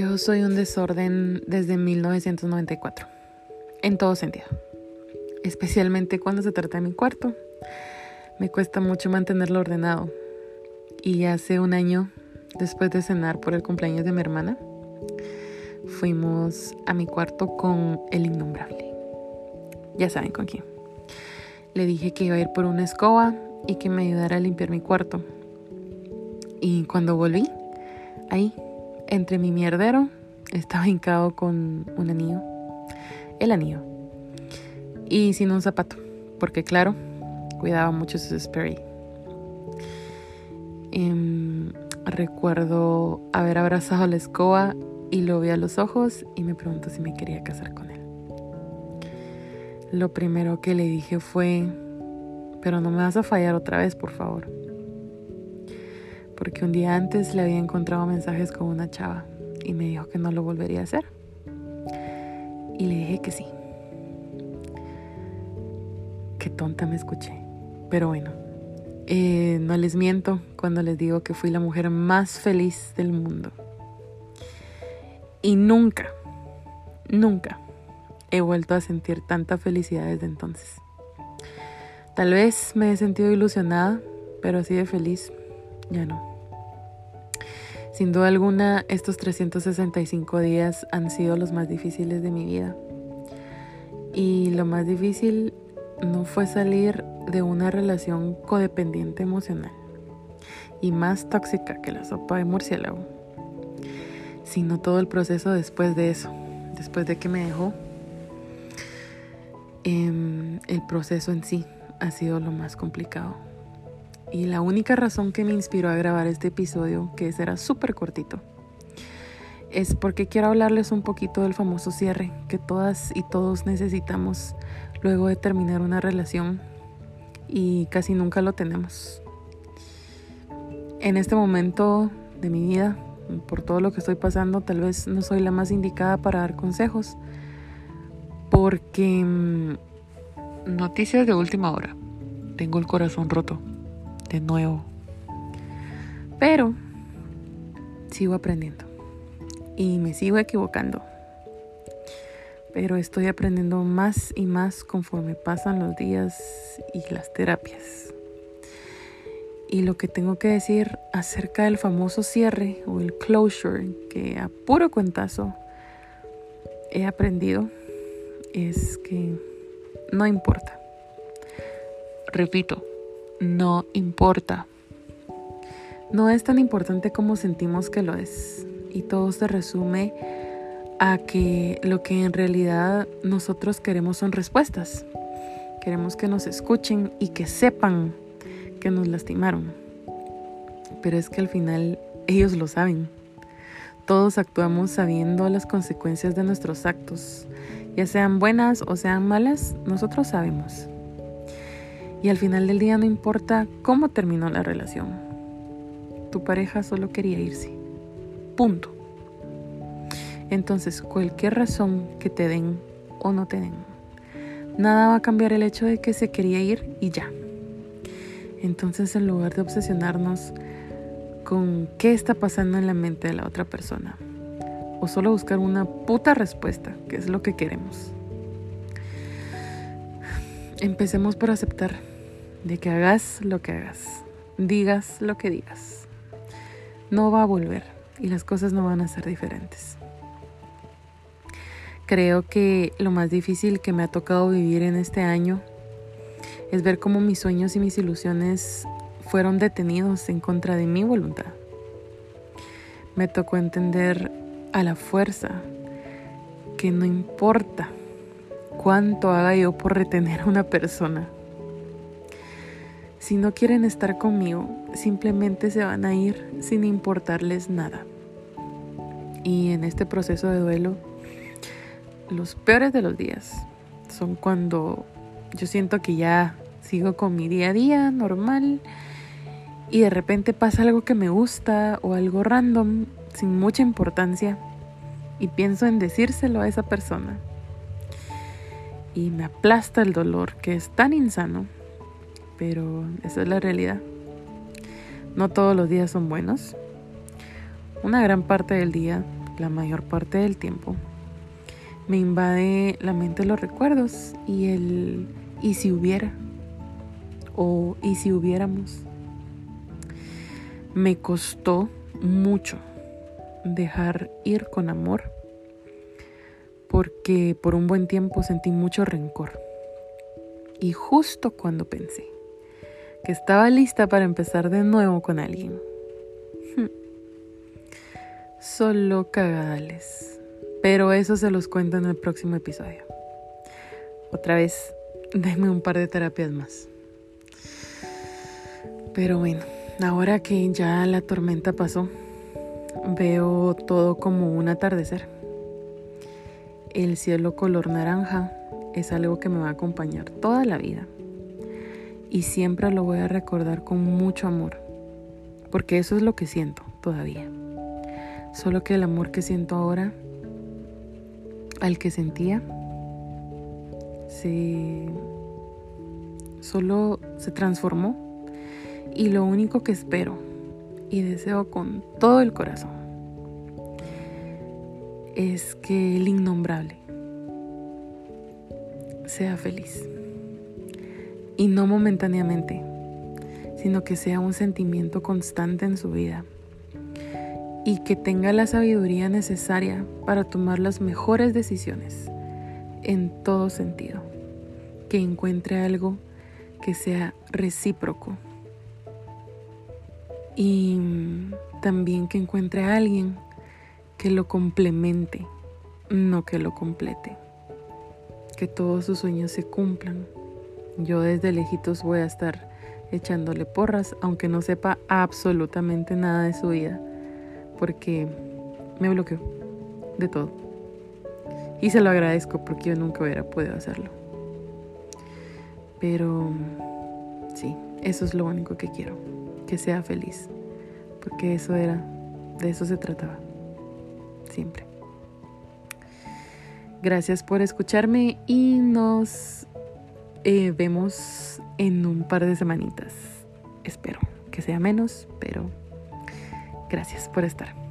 Yo soy un desorden desde 1994, en todo sentido, especialmente cuando se trata de mi cuarto. Me cuesta mucho mantenerlo ordenado. Y hace un año, después de cenar por el cumpleaños de mi hermana, fuimos a mi cuarto con el innombrable. Ya saben con quién. Le dije que iba a ir por una escoba y que me ayudara a limpiar mi cuarto. Y cuando volví, ahí entre mi mierdero estaba hincado con un anillo, el anillo, y sin un zapato, porque claro, cuidaba mucho su Sperry. Em, recuerdo haber abrazado a la escoba y lo vi a los ojos y me preguntó si me quería casar con él. Lo primero que le dije fue, pero no me vas a fallar otra vez, por favor porque un día antes le había encontrado mensajes con una chava y me dijo que no lo volvería a hacer. Y le dije que sí. Qué tonta me escuché. Pero bueno, eh, no les miento cuando les digo que fui la mujer más feliz del mundo. Y nunca, nunca he vuelto a sentir tanta felicidad desde entonces. Tal vez me he sentido ilusionada, pero así de feliz, ya no. Sin duda alguna, estos 365 días han sido los más difíciles de mi vida. Y lo más difícil no fue salir de una relación codependiente emocional y más tóxica que la sopa de murciélago, sino todo el proceso después de eso, después de que me dejó. Em, el proceso en sí ha sido lo más complicado. Y la única razón que me inspiró a grabar este episodio, que será súper cortito, es porque quiero hablarles un poquito del famoso cierre que todas y todos necesitamos luego de terminar una relación y casi nunca lo tenemos. En este momento de mi vida, por todo lo que estoy pasando, tal vez no soy la más indicada para dar consejos, porque mm, noticias de última hora, tengo el corazón roto de nuevo. Pero sigo aprendiendo y me sigo equivocando. Pero estoy aprendiendo más y más conforme pasan los días y las terapias. Y lo que tengo que decir acerca del famoso cierre o el closure que a puro cuentazo he aprendido es que no importa. Repito, no importa. No es tan importante como sentimos que lo es. Y todo se resume a que lo que en realidad nosotros queremos son respuestas. Queremos que nos escuchen y que sepan que nos lastimaron. Pero es que al final ellos lo saben. Todos actuamos sabiendo las consecuencias de nuestros actos. Ya sean buenas o sean malas, nosotros sabemos. Y al final del día no importa cómo terminó la relación. Tu pareja solo quería irse. Punto. Entonces, cualquier razón que te den o no te den, nada va a cambiar el hecho de que se quería ir y ya. Entonces, en lugar de obsesionarnos con qué está pasando en la mente de la otra persona, o solo buscar una puta respuesta, que es lo que queremos, empecemos por aceptar de que hagas lo que hagas, digas lo que digas. No va a volver y las cosas no van a ser diferentes. Creo que lo más difícil que me ha tocado vivir en este año es ver cómo mis sueños y mis ilusiones fueron detenidos en contra de mi voluntad. Me tocó entender a la fuerza que no importa cuánto haga yo por retener a una persona, si no quieren estar conmigo, simplemente se van a ir sin importarles nada. Y en este proceso de duelo, los peores de los días son cuando yo siento que ya sigo con mi día a día normal y de repente pasa algo que me gusta o algo random sin mucha importancia y pienso en decírselo a esa persona. Y me aplasta el dolor que es tan insano pero esa es la realidad. No todos los días son buenos. Una gran parte del día la mayor parte del tiempo, me invade la mente los recuerdos y el y si hubiera o y si hubiéramos. Me costó mucho dejar ir con amor porque por un buen tiempo sentí mucho rencor. Y justo cuando pensé que estaba lista para empezar de nuevo con alguien, solo cagadales. Pero eso se los cuento en el próximo episodio. Otra vez, denme un par de terapias más. Pero bueno, ahora que ya la tormenta pasó, veo todo como un atardecer. El cielo color naranja es algo que me va a acompañar toda la vida. Y siempre lo voy a recordar con mucho amor. Porque eso es lo que siento todavía. Solo que el amor que siento ahora, al que sentía, se solo se transformó. Y lo único que espero y deseo con todo el corazón es que el innombrable sea feliz. Y no momentáneamente, sino que sea un sentimiento constante en su vida. Y que tenga la sabiduría necesaria para tomar las mejores decisiones en todo sentido. Que encuentre algo que sea recíproco. Y también que encuentre a alguien que lo complemente, no que lo complete que todos sus sueños se cumplan. Yo desde lejitos voy a estar echándole porras, aunque no sepa absolutamente nada de su vida, porque me bloqueó de todo. Y se lo agradezco porque yo nunca hubiera podido hacerlo. Pero sí, eso es lo único que quiero, que sea feliz, porque eso era, de eso se trataba, siempre. Gracias por escucharme y nos eh, vemos en un par de semanitas. Espero que sea menos, pero gracias por estar.